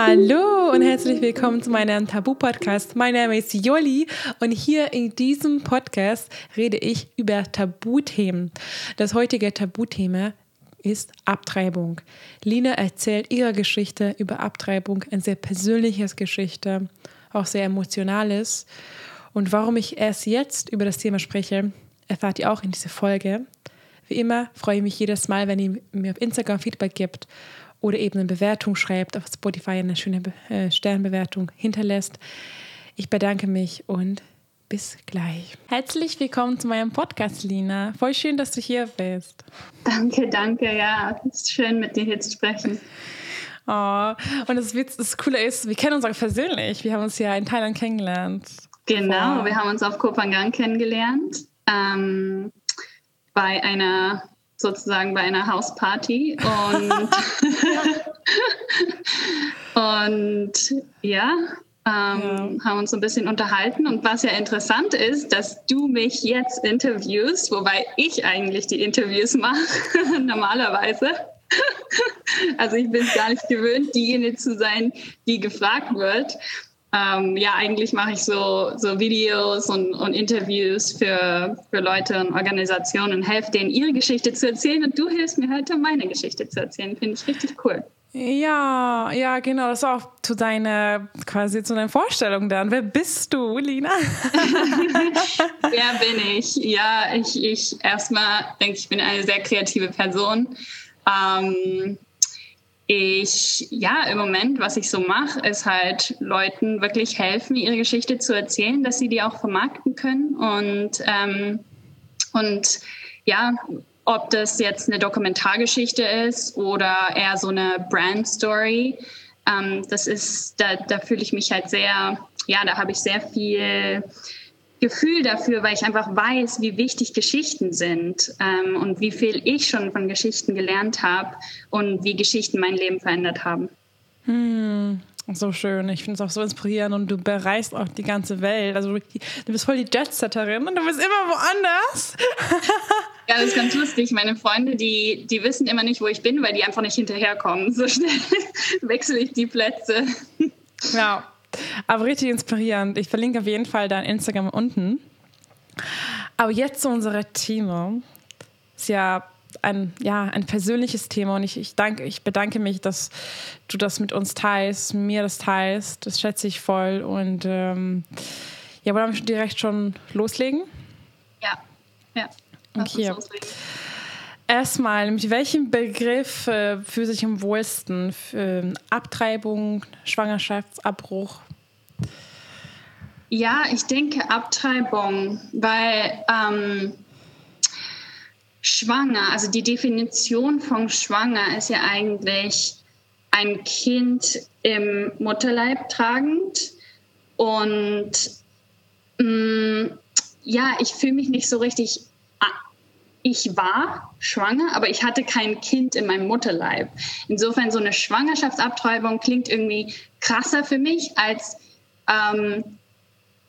Hallo und herzlich willkommen zu meinem Tabu-Podcast. Mein Name ist Jolli und hier in diesem Podcast rede ich über Tabuthemen. Das heutige Tabuthema ist Abtreibung. Lina erzählt ihre Geschichte über Abtreibung, ein sehr persönliches Geschichte, auch sehr emotionales. Und warum ich erst jetzt über das Thema spreche, erfahrt ihr auch in dieser Folge. Wie immer freue ich mich jedes Mal, wenn ihr mir auf Instagram Feedback gibt oder eben eine Bewertung schreibt, auf Spotify eine schöne äh, Sternbewertung hinterlässt. Ich bedanke mich und bis gleich. Herzlich willkommen zu meinem Podcast, Lina. Voll schön, dass du hier bist. Danke, danke. Ja, es ist schön, mit dir hier zu sprechen. Oh, und das, Witz, das Coole ist, wir kennen uns auch persönlich. Wir haben uns ja in Thailand kennengelernt. Genau, Vor. wir haben uns auf Kopangang kennengelernt. Ähm, bei einer sozusagen bei einer Hausparty und, und ja, ähm, ja, haben uns ein bisschen unterhalten. Und was ja interessant ist, dass du mich jetzt interviewst, wobei ich eigentlich die Interviews mache, normalerweise. also ich bin es gar nicht gewöhnt, diejenige zu sein, die gefragt wird ähm, ja, eigentlich mache ich so, so Videos und, und Interviews für, für Leute und Organisationen und helfe denen, ihre Geschichte zu erzählen. Und du hilfst mir heute, meine Geschichte zu erzählen. Finde ich richtig cool. Ja, ja, genau. Das ist auch zu deiner, quasi zu deiner Vorstellung dann. Wer bist du, Lina? Wer bin ich? Ja, ich, ich erstmal denke, ich bin eine sehr kreative Person. Ähm, ich, ja, im Moment, was ich so mache, ist halt Leuten wirklich helfen, ihre Geschichte zu erzählen, dass sie die auch vermarkten können. Und, ähm, und ja, ob das jetzt eine Dokumentargeschichte ist oder eher so eine Brand-Story, ähm, das ist, da, da fühle ich mich halt sehr, ja, da habe ich sehr viel Gefühl dafür, weil ich einfach weiß, wie wichtig Geschichten sind ähm, und wie viel ich schon von Geschichten gelernt habe und wie Geschichten mein Leben verändert haben. Hm, so schön. Ich finde es auch so inspirierend und du bereist auch die ganze Welt. Also du bist voll die Jetsetterin und du bist immer woanders. ja, das ist ganz lustig. Meine Freunde, die, die wissen immer nicht, wo ich bin, weil die einfach nicht hinterherkommen. So schnell wechsle ich die Plätze. Ja, aber richtig inspirierend. Ich verlinke auf jeden Fall dein Instagram unten. Aber jetzt zu unserem Thema. Ist ja ein, ja, ein persönliches Thema und ich, ich, danke, ich bedanke mich, dass du das mit uns teilst, mir das teilst. Das schätze ich voll. Und ähm, ja, wollen wir direkt schon loslegen? Ja, ja. Okay. Erstmal, mit welchem Begriff äh, fühlt sich am wohlsten? Für, Abtreibung, Schwangerschaftsabbruch? Ja, ich denke Abtreibung, weil ähm, schwanger, also die Definition von schwanger ist ja eigentlich ein Kind im Mutterleib tragend. Und mh, mm, ja, ich fühle mich nicht so richtig. Ich war schwanger, aber ich hatte kein Kind in meinem Mutterleib. Insofern so eine Schwangerschaftsabtreibung klingt irgendwie krasser für mich als ähm,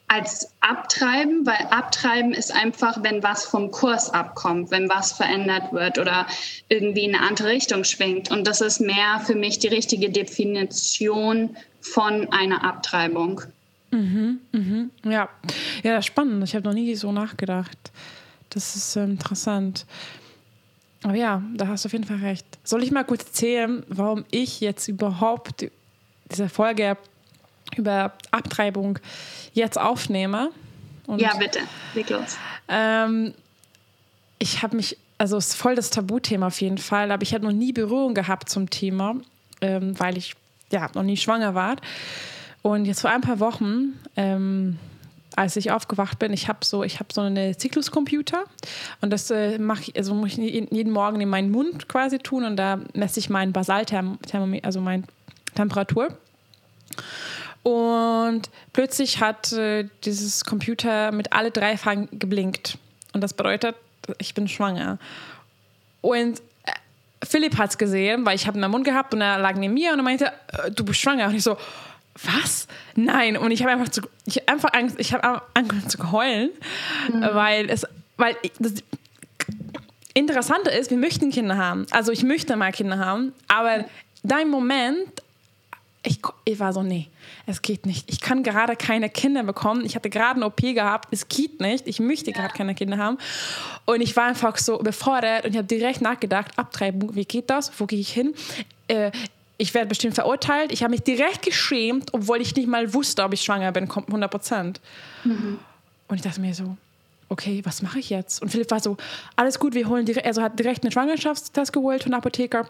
als abtreiben, weil abtreiben ist einfach, wenn was vom Kurs abkommt, wenn was verändert wird oder irgendwie in eine andere Richtung schwingt. Und das ist mehr für mich die richtige Definition von einer Abtreibung. Mhm, mhm, ja. ja, spannend. Ich habe noch nie so nachgedacht. Das ist äh, interessant. Aber ja, da hast du auf jeden Fall recht. Soll ich mal kurz erzählen, warum ich jetzt überhaupt diese Folge über Abtreibung jetzt aufnehme. Und, ja, bitte, leg los. Ähm, ich habe mich, also es ist voll das Tabuthema auf jeden Fall, aber ich habe noch nie Berührung gehabt zum Thema, ähm, weil ich ja noch nie schwanger war. Und jetzt vor ein paar Wochen, ähm, als ich aufgewacht bin, ich habe so, ich habe so eine Zykluscomputer und das äh, mache ich, also muss ich jeden Morgen in meinen Mund quasi tun und da messe ich meinen Basalthermometer, also meine Temperatur. Und plötzlich hat äh, dieses Computer mit alle drei Fragen geblinkt. Und das bedeutet, ich bin schwanger. Und äh, Philipp hat es gesehen, weil ich habe ihn im Mund gehabt und er lag neben mir und er meinte, äh, du bist schwanger. Und ich so, was? Nein. Und ich habe einfach, zu, ich einfach Angst, ich habe angefangen zu heulen, mhm. weil es, weil das Interessante ist, wir möchten Kinder haben. Also ich möchte mal Kinder haben, aber dein Moment ich, ich war so, nee, es geht nicht. Ich kann gerade keine Kinder bekommen. Ich hatte gerade eine OP gehabt. Es geht nicht. Ich möchte gerade keine Kinder haben. Und ich war einfach so befordert und ich habe direkt nachgedacht, Abtreibung, wie geht das? Wo gehe ich hin? Äh, ich werde bestimmt verurteilt. Ich habe mich direkt geschämt, obwohl ich nicht mal wusste, ob ich schwanger bin, 100 Prozent. Mhm. Und ich dachte mir so, okay, was mache ich jetzt? Und Philipp war so, alles gut, wir holen direkt, also hat direkt einen Schwangerschaftstest geholt von der Apotheker.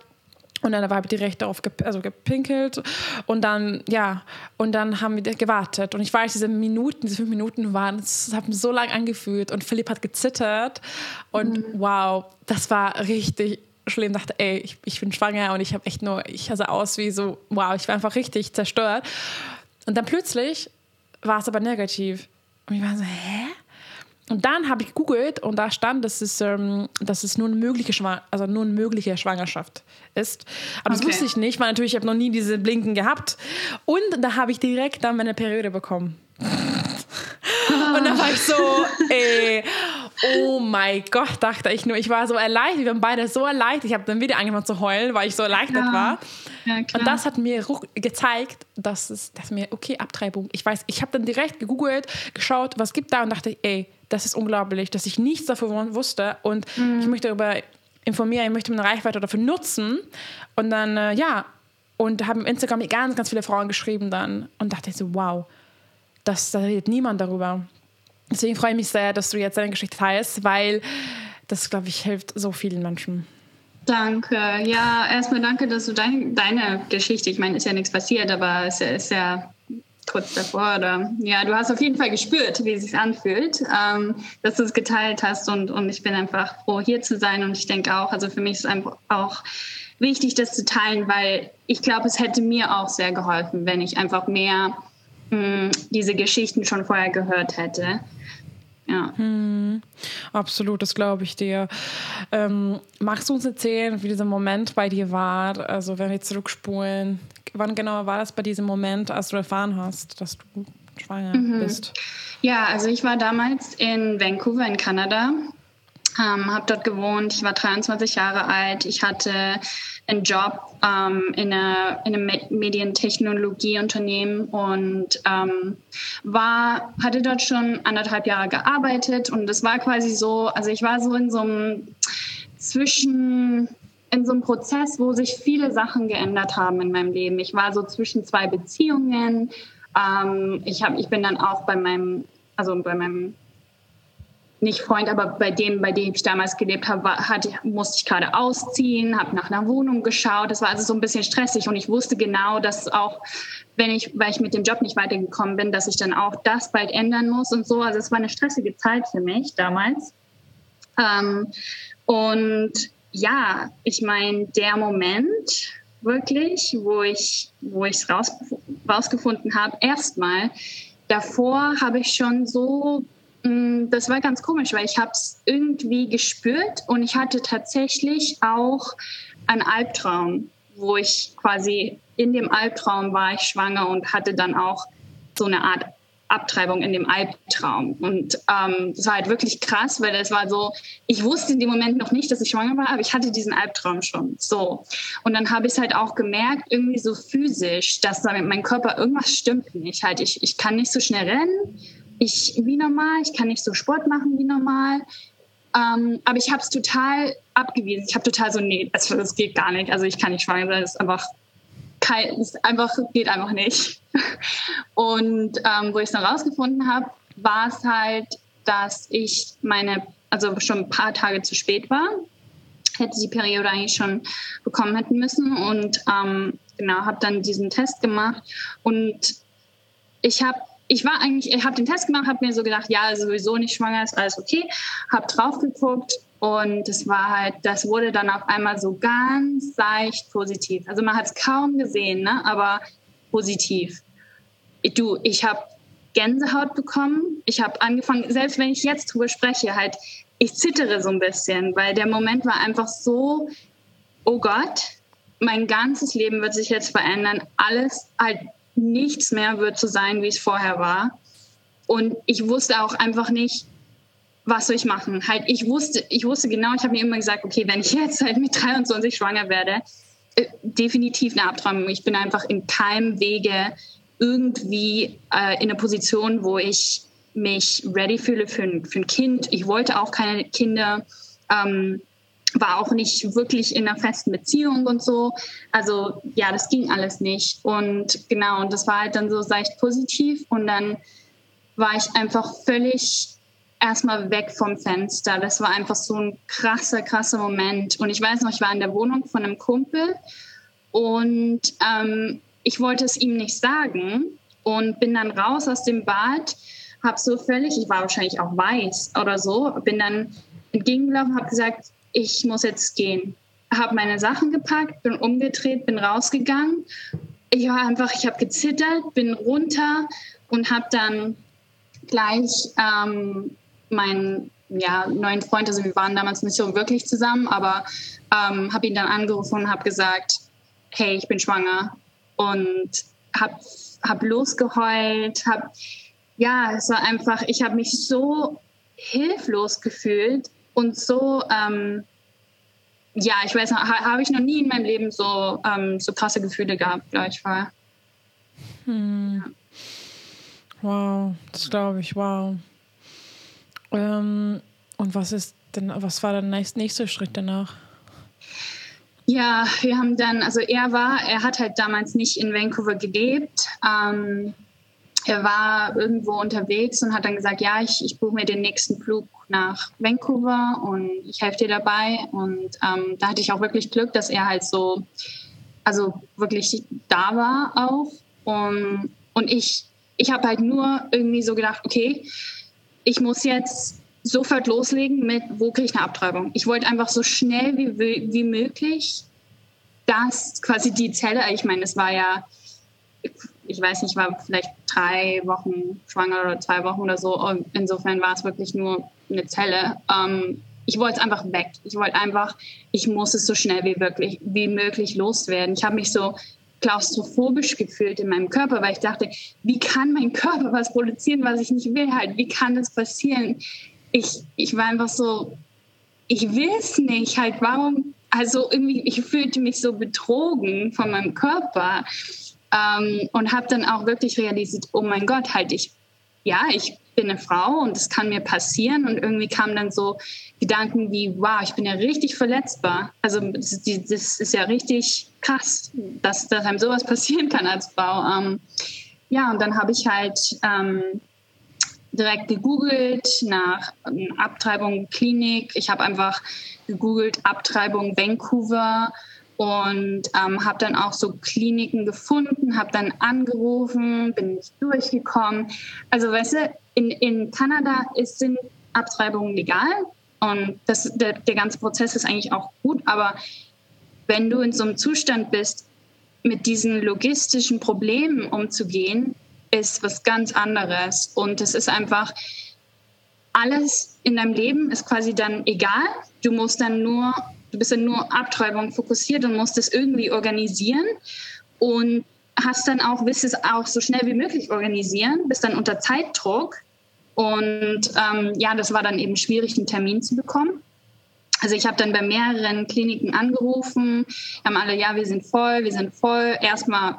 Und dann war ich direkt darauf gep also gepinkelt. Und dann, ja, und dann haben wir gewartet. Und ich weiß, diese Minuten, diese fünf Minuten waren, es hat so lange angefühlt. Und Philipp hat gezittert. Und mhm. wow, das war richtig schlimm. Dachte, ey, ich, ich bin schwanger und ich habe echt nur, ich sah aus wie so, wow, ich war einfach richtig zerstört. Und dann plötzlich war es aber negativ. Und ich war so, hä? Und dann habe ich gegoogelt und da stand, dass es, ähm, dass es nur, eine mögliche also nur eine mögliche Schwangerschaft ist. Aber okay. das wusste ich nicht, weil natürlich ich habe noch nie diese Blinken gehabt. Und da habe ich direkt dann meine Periode bekommen. Und dann war ich so, ey, oh mein Gott, dachte ich nur. Ich war so erleichtert, wir waren beide so erleichtert. Ich habe dann wieder angefangen zu heulen, weil ich so erleichtert ja. war. Ja, und das hat mir gezeigt, dass es, dass mir, okay, Abtreibung. Ich weiß, ich habe dann direkt gegoogelt, geschaut, was gibt da und dachte, ey, das ist unglaublich, dass ich nichts davon wusste und mhm. ich möchte darüber informieren, ich möchte meine Reichweite dafür nutzen. Und dann, äh, ja, und haben Instagram ganz, ganz viele Frauen geschrieben dann und dachte so, wow, das, da redet niemand darüber. Deswegen freue ich mich sehr, dass du jetzt deine Geschichte teilst, weil das, glaube ich, hilft so vielen Menschen. Danke. Ja, erstmal danke, dass du dein, deine Geschichte, ich meine, ist ja nichts passiert, aber es ist ja kurz davor oder ja, du hast auf jeden Fall gespürt, wie es sich anfühlt, ähm, dass du es geteilt hast und, und ich bin einfach froh, hier zu sein und ich denke auch, also für mich ist es einfach auch wichtig, das zu teilen, weil ich glaube, es hätte mir auch sehr geholfen, wenn ich einfach mehr mh, diese Geschichten schon vorher gehört hätte. Ja. Hm, absolut, das glaube ich dir. Ähm, magst du uns erzählen, wie dieser Moment bei dir war? Also, wenn wir zurückspulen, wann genau war das bei diesem Moment, als du erfahren hast, dass du schwanger mhm. bist? Ja, also ich war damals in Vancouver in Kanada, ähm, habe dort gewohnt. Ich war 23 Jahre alt. Ich hatte einen Job ähm, in, einer, in einem Medientechnologieunternehmen und ähm, war, hatte dort schon anderthalb Jahre gearbeitet und es war quasi so, also ich war so in so einem zwischen in so einem Prozess, wo sich viele Sachen geändert haben in meinem Leben. Ich war so zwischen zwei Beziehungen. Ähm, ich, hab, ich bin dann auch bei meinem, also bei meinem nicht Freund, aber bei dem, bei dem ich damals gelebt habe, war, hatte, musste ich gerade ausziehen, habe nach einer Wohnung geschaut. Das war also so ein bisschen stressig und ich wusste genau, dass auch, wenn ich, weil ich mit dem Job nicht weitergekommen bin, dass ich dann auch das bald ändern muss und so. Also es war eine stressige Zeit für mich damals. Ähm, und ja, ich meine, der Moment wirklich, wo ich, wo ich es raus, rausgefunden habe, erstmal, davor habe ich schon so das war ganz komisch, weil ich habe es irgendwie gespürt und ich hatte tatsächlich auch einen Albtraum, wo ich quasi in dem Albtraum war ich schwanger und hatte dann auch so eine Art Abtreibung in dem Albtraum. Und ähm, das war halt wirklich krass, weil es war so, ich wusste in dem Moment noch nicht, dass ich schwanger war, aber ich hatte diesen Albtraum schon. So. Und dann habe ich es halt auch gemerkt, irgendwie so physisch, dass da mit meinem Körper irgendwas stimmt nicht. Halt, ich, ich kann nicht so schnell rennen ich wie normal, ich kann nicht so Sport machen wie normal. Ähm, aber ich habe es total abgewiesen. Ich habe total so, nee, das, das geht gar nicht. Also ich kann nicht schwanger sein, das ist einfach kein, ist einfach, geht einfach nicht. Und ähm, wo ich es dann rausgefunden habe, war es halt, dass ich meine, also schon ein paar Tage zu spät war. Hätte die Periode eigentlich schon bekommen hätten müssen. Und ähm, genau, habe dann diesen Test gemacht. Und ich habe ich war eigentlich, ich habe den Test gemacht, habe mir so gedacht, ja, sowieso nicht schwanger, ist alles okay. Habe drauf geguckt und es war halt, das wurde dann auf einmal so ganz leicht positiv. Also man hat es kaum gesehen, ne? aber positiv. Du, ich habe Gänsehaut bekommen. Ich habe angefangen, selbst wenn ich jetzt drüber spreche, halt, ich zittere so ein bisschen, weil der Moment war einfach so, oh Gott, mein ganzes Leben wird sich jetzt verändern. Alles halt nichts mehr wird so sein, wie es vorher war. Und ich wusste auch einfach nicht, was soll ich machen? Halt, ich wusste, ich wusste genau, ich habe mir immer gesagt, okay, wenn ich jetzt halt mit 23 schwanger werde, äh, definitiv eine Abtreibung. Ich bin einfach in keinem Wege irgendwie äh, in einer Position, wo ich mich ready fühle für ein, für ein Kind. Ich wollte auch keine Kinder. Ähm, war auch nicht wirklich in einer festen Beziehung und so. Also ja, das ging alles nicht. Und genau, und das war halt dann so seicht positiv. Und dann war ich einfach völlig erstmal weg vom Fenster. Das war einfach so ein krasser, krasser Moment. Und ich weiß noch, ich war in der Wohnung von einem Kumpel und ähm, ich wollte es ihm nicht sagen und bin dann raus aus dem Bad, habe so völlig, ich war wahrscheinlich auch weiß oder so, bin dann entgegengelaufen, habe gesagt, ich muss jetzt gehen. Habe meine Sachen gepackt, bin umgedreht, bin rausgegangen. Ich war einfach, ich habe gezittert, bin runter und habe dann gleich ähm, meinen ja, neuen Freund, also wir waren damals nicht so wirklich zusammen, aber ähm, habe ihn dann angerufen und habe gesagt, hey, ich bin schwanger und habe hab losgeheult, habe ja, es war einfach, ich habe mich so hilflos gefühlt und so, ähm, ja, ich weiß noch, ha, habe ich noch nie in meinem Leben so, ähm, so krasse Gefühle gehabt, glaube ich, war. Hm. Wow, das glaube ich, wow. Ähm, und was ist denn, was war der nächste, nächste Schritt danach? Ja, wir haben dann, also er war, er hat halt damals nicht in Vancouver gelebt. Ähm, er war irgendwo unterwegs und hat dann gesagt, ja, ich, ich buche mir den nächsten Flug nach Vancouver und ich helfe dir dabei. Und ähm, da hatte ich auch wirklich Glück, dass er halt so, also wirklich da war auch. Und, und ich, ich habe halt nur irgendwie so gedacht, okay, ich muss jetzt sofort loslegen mit, wo kriege ich eine Abtreibung. Ich wollte einfach so schnell wie, wie möglich, dass quasi die Zelle, ich meine, es war ja ich weiß nicht, war vielleicht drei Wochen schwanger oder zwei Wochen oder so. Und insofern war es wirklich nur eine Zelle. Ähm, ich wollte es einfach weg. Ich wollte einfach, ich muss es so schnell wie, wirklich, wie möglich loswerden. Ich habe mich so klaustrophobisch gefühlt in meinem Körper, weil ich dachte, wie kann mein Körper was produzieren, was ich nicht will halt? Wie kann das passieren? Ich, ich war einfach so, ich will es nicht halt. Warum? Also irgendwie, ich fühlte mich so betrogen von meinem Körper. Ähm, und habe dann auch wirklich realisiert, oh mein Gott, halt ich, ja, ich bin eine Frau und das kann mir passieren. Und irgendwie kamen dann so Gedanken wie, wow, ich bin ja richtig verletzbar. Also das, das ist ja richtig krass, dass, dass einem sowas passieren kann als Frau. Ähm, ja, und dann habe ich halt ähm, direkt gegoogelt nach ähm, Abtreibung Klinik. Ich habe einfach gegoogelt Abtreibung Vancouver und ähm, habe dann auch so Kliniken gefunden, habe dann angerufen, bin nicht durchgekommen. Also weißt du, in, in Kanada ist, sind Abtreibungen legal und das, der, der ganze Prozess ist eigentlich auch gut, aber wenn du in so einem Zustand bist, mit diesen logistischen Problemen umzugehen, ist was ganz anderes. Und es ist einfach, alles in deinem Leben ist quasi dann egal. Du musst dann nur Du bist dann nur Abtreibung fokussiert und musst es irgendwie organisieren und hast dann auch, willst es auch so schnell wie möglich organisieren, bist dann unter Zeitdruck. Und ähm, ja, das war dann eben schwierig, einen Termin zu bekommen. Also ich habe dann bei mehreren Kliniken angerufen, haben alle, ja, wir sind voll, wir sind voll. Erstmal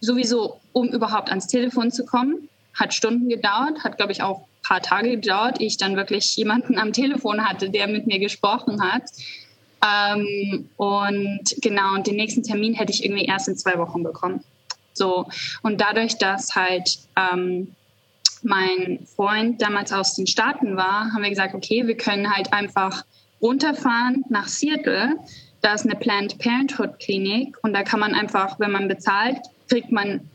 sowieso, um überhaupt ans Telefon zu kommen, hat Stunden gedauert, hat, glaube ich, auch ein paar Tage gedauert, ehe ich dann wirklich jemanden am Telefon hatte, der mit mir gesprochen hat. Ähm, und genau, und den nächsten Termin hätte ich irgendwie erst in zwei Wochen bekommen. So, und dadurch, dass halt ähm, mein Freund damals aus den Staaten war, haben wir gesagt, okay, wir können halt einfach runterfahren nach Seattle. Da ist eine Planned Parenthood Klinik und da kann man einfach, wenn man bezahlt, kriegt man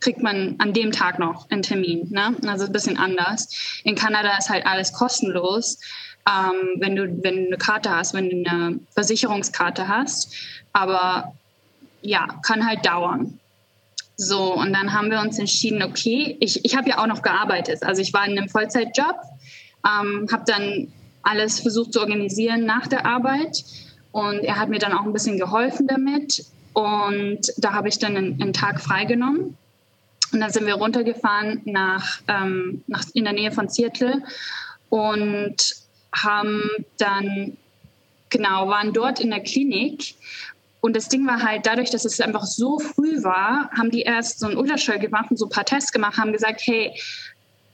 kriegt man an dem Tag noch einen Termin. Ne? Also ein bisschen anders. In Kanada ist halt alles kostenlos ähm, wenn, du, wenn du eine Karte hast, wenn du eine Versicherungskarte hast. Aber ja, kann halt dauern. So, und dann haben wir uns entschieden, okay, ich, ich habe ja auch noch gearbeitet. Also ich war in einem Vollzeitjob, ähm, habe dann alles versucht zu organisieren nach der Arbeit. Und er hat mir dann auch ein bisschen geholfen damit. Und da habe ich dann einen, einen Tag freigenommen. Und dann sind wir runtergefahren nach, ähm, nach in der Nähe von Seattle. Und haben dann, genau, waren dort in der Klinik. Und das Ding war halt, dadurch, dass es einfach so früh war, haben die erst so einen Ultraschall gemacht und so ein paar Tests gemacht, haben gesagt, hey,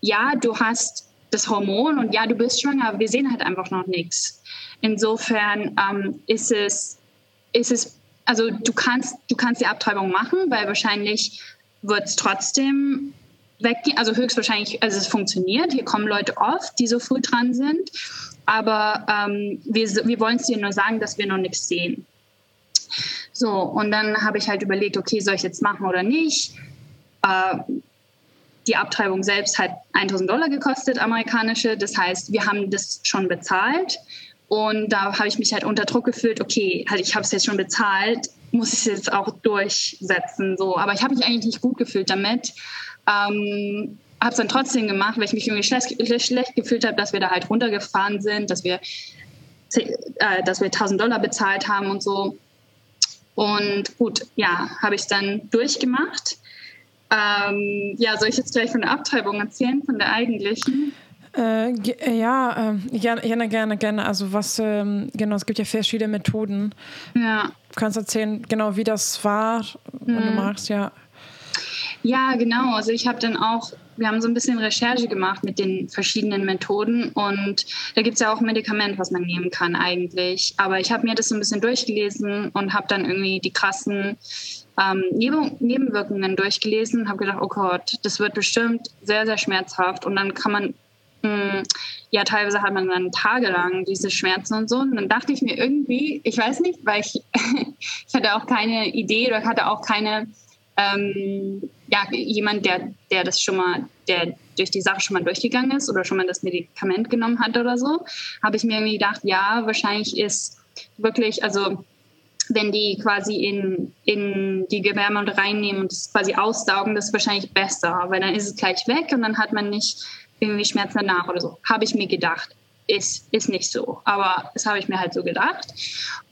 ja, du hast das Hormon und ja, du bist schwanger, aber wir sehen halt einfach noch nichts. Insofern ähm, ist es, ist es, also du kannst, du kannst die Abtreibung machen, weil wahrscheinlich wird es trotzdem weggehen, also höchstwahrscheinlich, also es funktioniert, hier kommen Leute oft, die so früh dran sind, aber ähm, wir, wir wollen es dir nur sagen, dass wir noch nichts sehen. So, und dann habe ich halt überlegt, okay, soll ich jetzt machen oder nicht? Äh, die Abtreibung selbst hat 1000 Dollar gekostet, amerikanische. Das heißt, wir haben das schon bezahlt. Und da habe ich mich halt unter Druck gefühlt, okay, halt ich habe es jetzt schon bezahlt, muss ich es jetzt auch durchsetzen. So. Aber ich habe mich eigentlich nicht gut gefühlt damit. Ähm, habe es dann trotzdem gemacht, weil ich mich irgendwie schlecht, schlecht gefühlt habe, dass wir da halt runtergefahren sind, dass wir, äh, dass wir 1000 Dollar bezahlt haben und so. Und gut, ja, habe ich dann durchgemacht. Ähm, ja, soll ich jetzt gleich von der Abtreibung erzählen, von der eigentlichen? Äh, äh ja, äh, gerne, gerne, gerne. Also was, ähm, genau, es gibt ja verschiedene Methoden. Ja. Du kannst erzählen, genau, wie das war, wenn mhm. du magst, ja. Ja, genau. Also ich habe dann auch wir haben so ein bisschen Recherche gemacht mit den verschiedenen Methoden und da gibt es ja auch ein Medikament, was man nehmen kann eigentlich. Aber ich habe mir das so ein bisschen durchgelesen und habe dann irgendwie die krassen ähm, Nebenwirkungen durchgelesen und habe gedacht, oh Gott, das wird bestimmt sehr, sehr schmerzhaft und dann kann man hm, ja, teilweise hat man dann tagelang diese Schmerzen und so. Und dann dachte ich mir irgendwie, ich weiß nicht, weil ich, ich hatte auch keine Idee oder hatte auch keine ähm, ja, jemand, der, der das schon mal, der durch die Sache schon mal durchgegangen ist oder schon mal das Medikament genommen hat oder so, habe ich mir irgendwie gedacht, ja, wahrscheinlich ist wirklich, also wenn die quasi in, in die Gebärmutter reinnehmen und es quasi aussaugen, das ist wahrscheinlich besser, weil dann ist es gleich weg und dann hat man nicht irgendwie Schmerzen danach oder so. Habe ich mir gedacht. Ist, ist nicht so, aber das habe ich mir halt so gedacht.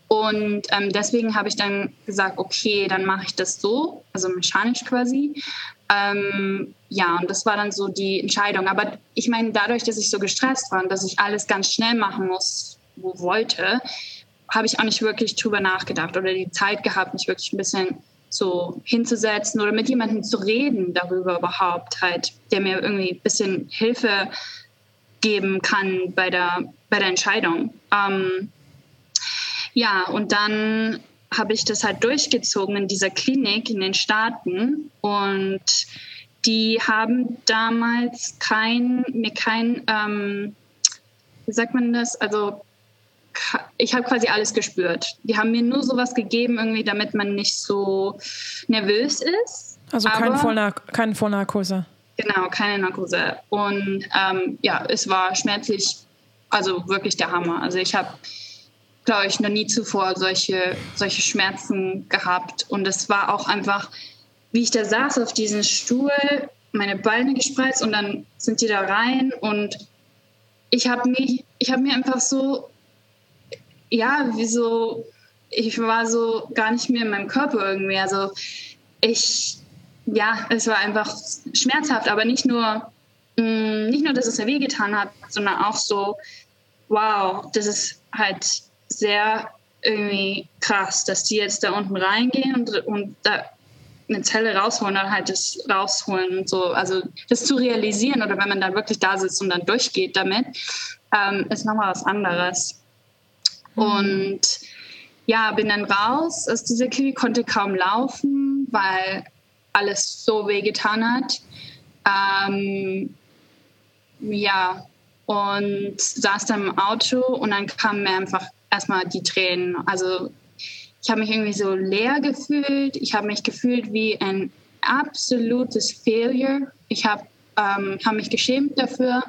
Und ähm, deswegen habe ich dann gesagt, okay, dann mache ich das so, also mechanisch quasi. Ähm, ja, und das war dann so die Entscheidung. Aber ich meine, dadurch, dass ich so gestresst war und dass ich alles ganz schnell machen muss, wo wollte, habe ich auch nicht wirklich drüber nachgedacht oder die Zeit gehabt, mich wirklich ein bisschen so hinzusetzen oder mit jemandem zu reden darüber überhaupt halt, der mir irgendwie ein bisschen Hilfe geben kann bei der, bei der Entscheidung. Ähm, ja, und dann habe ich das halt durchgezogen in dieser Klinik in den Staaten und die haben damals kein, mir kein, ähm, wie sagt man das, also ich habe quasi alles gespürt. Die haben mir nur sowas gegeben, irgendwie, damit man nicht so nervös ist. Also kein Vollnar keine Vollnarkose. Genau, keine Narkose. Und ähm, ja, es war schmerzlich, also wirklich der Hammer. Also ich habe glaube ich, noch nie zuvor solche, solche Schmerzen gehabt. Und es war auch einfach, wie ich da saß auf diesem Stuhl, meine Beine gespreizt und dann sind die da rein und ich habe mich, ich habe mir einfach so, ja, wie so, ich war so gar nicht mehr in meinem Körper irgendwie. Also ich, ja, es war einfach schmerzhaft, aber nicht nur, mh, mm, nicht nur, dass es mir wehgetan hat, sondern auch so, wow, das ist halt sehr irgendwie krass, dass die jetzt da unten reingehen und, und da eine Zelle rausholen oder halt das rausholen und so. Also das zu realisieren oder wenn man dann wirklich da sitzt und dann durchgeht damit, ähm, ist nochmal was anderes. Mhm. Und ja, bin dann raus aus dieser Klinik, konnte kaum laufen, weil alles so weh getan hat. Ähm, ja, und saß dann im Auto und dann kam mir einfach erstmal die Tränen. Also ich habe mich irgendwie so leer gefühlt. Ich habe mich gefühlt wie ein absolutes Failure. Ich habe ähm, hab mich geschämt dafür.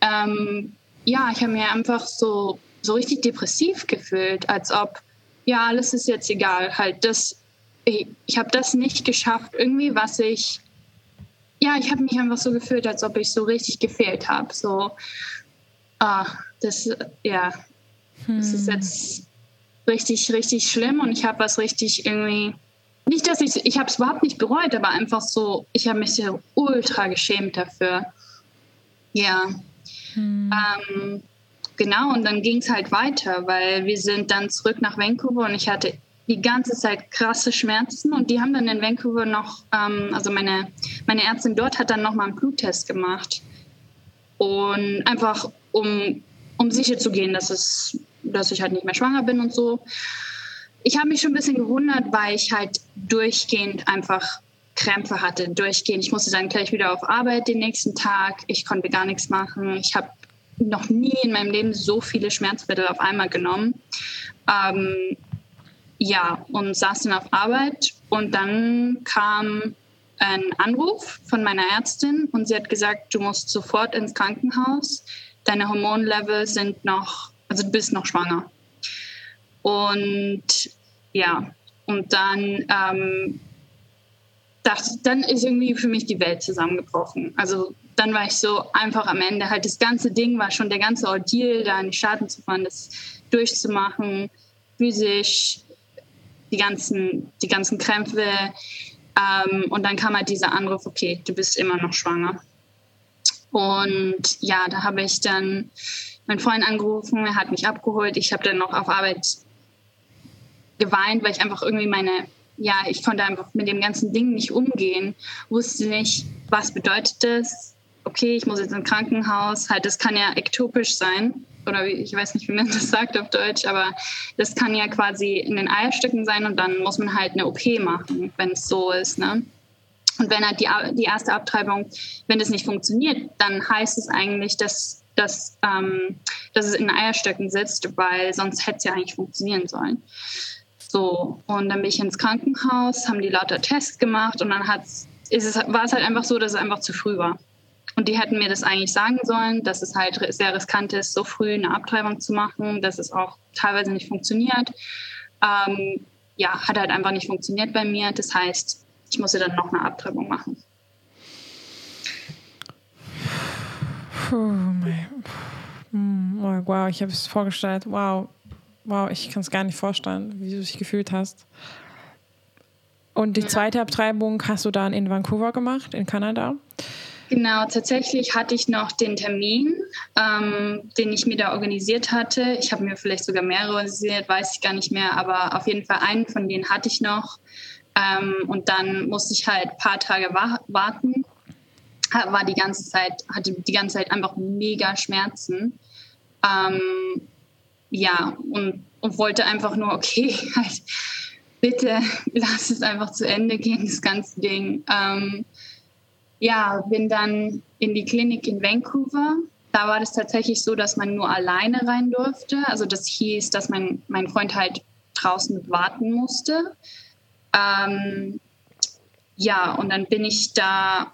Ähm, ja, ich habe mir einfach so, so richtig depressiv gefühlt, als ob, ja, alles ist jetzt egal. Halt das, ich, ich habe das nicht geschafft, irgendwie, was ich, ja, ich habe mich einfach so gefühlt, als ob ich so richtig gefehlt habe. So, ah, das, ja, hm. Das ist jetzt richtig, richtig schlimm und ich habe was richtig irgendwie. Nicht, dass ich, ich habe es überhaupt nicht bereut, aber einfach so, ich habe mich so ultra geschämt dafür. Ja. Hm. Ähm, genau, und dann ging es halt weiter, weil wir sind dann zurück nach Vancouver und ich hatte die ganze Zeit krasse Schmerzen und die haben dann in Vancouver noch, ähm, also meine, meine Ärztin dort hat dann nochmal einen Bluttest gemacht. Und einfach, um, um sicher zu gehen, dass, es, dass ich halt nicht mehr schwanger bin und so. Ich habe mich schon ein bisschen gewundert, weil ich halt durchgehend einfach Krämpfe hatte, durchgehend. Ich musste dann gleich wieder auf Arbeit den nächsten Tag. Ich konnte gar nichts machen. Ich habe noch nie in meinem Leben so viele Schmerzmittel auf einmal genommen. Ähm, ja, und saß dann auf Arbeit und dann kam ein Anruf von meiner Ärztin und sie hat gesagt, du musst sofort ins Krankenhaus. Deine Hormonlevel sind noch, also du bist noch schwanger. Und ja, und dann, ähm, dachte, dann ist irgendwie für mich die Welt zusammengebrochen. Also dann war ich so einfach am Ende. Halt das ganze Ding war schon der ganze Ordeal, da in die Staaten zu fahren, das durchzumachen, physisch, die ganzen, die ganzen Krämpfe. Ähm, und dann kam halt dieser Anruf, okay, du bist immer noch schwanger. Und ja, da habe ich dann meinen Freund angerufen, er hat mich abgeholt. Ich habe dann noch auf Arbeit geweint, weil ich einfach irgendwie meine, ja, ich konnte einfach mit dem ganzen Ding nicht umgehen, wusste nicht, was bedeutet das. Okay, ich muss jetzt ins Krankenhaus. Halt, das kann ja ektopisch sein oder ich weiß nicht, wie man das sagt auf Deutsch, aber das kann ja quasi in den Eierstöcken sein und dann muss man halt eine OP machen, wenn es so ist. Ne? Und wenn halt die, die erste Abtreibung, wenn das nicht funktioniert, dann heißt es eigentlich, dass, dass, ähm, dass es in Eierstöcken sitzt, weil sonst hätte es ja eigentlich funktionieren sollen. So, und dann bin ich ins Krankenhaus, haben die lauter Tests gemacht und dann hat's, ist es, war es halt einfach so, dass es einfach zu früh war. Und die hätten mir das eigentlich sagen sollen, dass es halt sehr riskant ist, so früh eine Abtreibung zu machen, dass es auch teilweise nicht funktioniert. Ähm, ja, hat halt einfach nicht funktioniert bei mir. Das heißt, ich musste dann noch eine Abtreibung machen. Oh, wow, ich habe es vorgestellt. Wow, wow, ich kann es gar nicht vorstellen, wie du dich gefühlt hast. Und die zweite Abtreibung hast du dann in Vancouver gemacht, in Kanada? Genau, tatsächlich hatte ich noch den Termin, ähm, den ich mir da organisiert hatte. Ich habe mir vielleicht sogar mehrere organisiert, weiß ich gar nicht mehr, aber auf jeden Fall einen von denen hatte ich noch. Ähm, und dann musste ich halt ein paar Tage wa warten. War die ganze Zeit, hatte die ganze Zeit einfach mega Schmerzen. Ähm, ja, und, und wollte einfach nur, okay, halt, bitte lass es einfach zu Ende gehen, das ganze Ding. Ähm, ja, bin dann in die Klinik in Vancouver. Da war das tatsächlich so, dass man nur alleine rein durfte. Also das hieß, dass mein, mein Freund halt draußen warten musste. Ähm, ja, und dann bin ich da